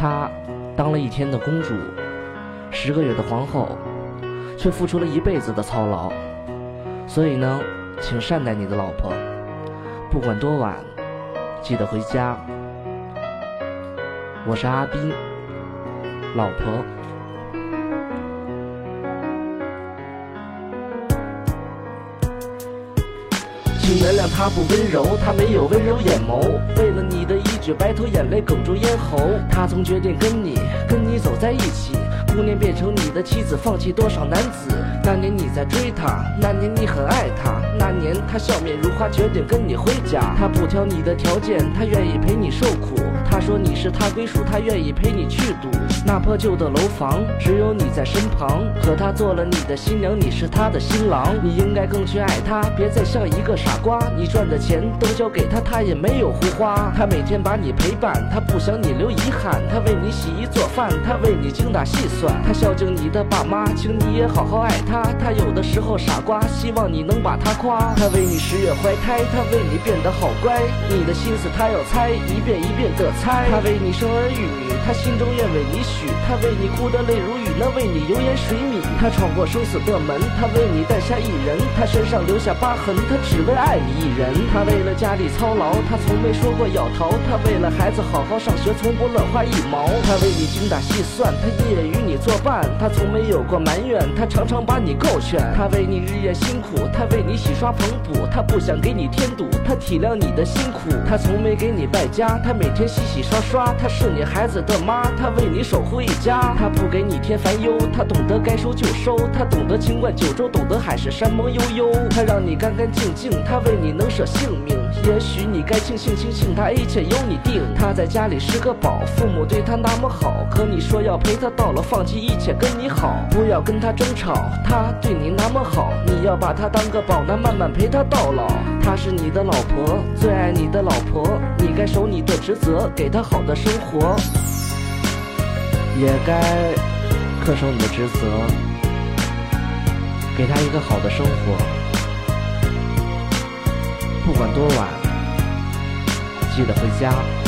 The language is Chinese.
她当了一天的公主，十个月的皇后，却付出了一辈子的操劳。所以呢，请善待你的老婆，不管多晚，记得回家。我是阿斌，老婆。请原谅他不温柔，他没有温柔眼眸。为了你的只白头，眼泪哽住咽喉。他曾决定跟你，跟你走在一起。姑娘变成你的妻子，放弃多少男子？那年你在追她，那年你很爱她，那年她笑面如花，决定跟你回家。他不挑你的条件，他愿意陪你受苦。说你是他归属，他愿意陪你去赌。那破旧的楼房，只有你在身旁，可他做了你的新娘，你是他的新郎。你应该更去爱他，别再像一个傻瓜。你赚的钱都交给他，他也没有胡花。他每天把你陪伴，他不想你留遗憾。他为你洗衣做饭，他为你精打细算。他孝敬你的爸妈，请你也好好爱他。他有的时候傻瓜，希望你能把他夸。他为你十月怀胎，他为你变得好乖。你的心思他要猜，一遍一遍的猜。他为你生儿育女，他心中愿为你许。他为你哭得泪如雨，那为你油盐水米。他闯过生死的门，他为你带下一人。他身上留下疤痕，他只为爱你一人。他为了家里操劳，他从没说过要逃。他为了孩子好好上学，从不乱花一毛。他为你精打细算，他夜夜与你作伴。他从没有过埋怨，他常常把你够劝。他为你日夜辛苦，他为你洗刷缝补。他不想给你添堵，他体谅你的辛苦。他从没给你败家，他每天洗洗刷刷。他是你孩子的妈，她为你守护一家。她不给你添烦忧，她懂得该收就收。她懂得情冠九州，懂得海誓山盟悠悠。她让你干干净净，她为你能舍性命。也许你该庆幸庆幸，他一切由你定。他在家里是个宝，父母对他那么好，可你说要陪他到老，放弃一切跟你好，不要跟他争吵。他对你那么好，你要把他当个宝男，慢慢陪他到老。她是你的老婆，最爱你的老婆，你该守你的职责，给她好的生活，也该恪守你的职责，给他一个好的生活。不管多晚，记得回家。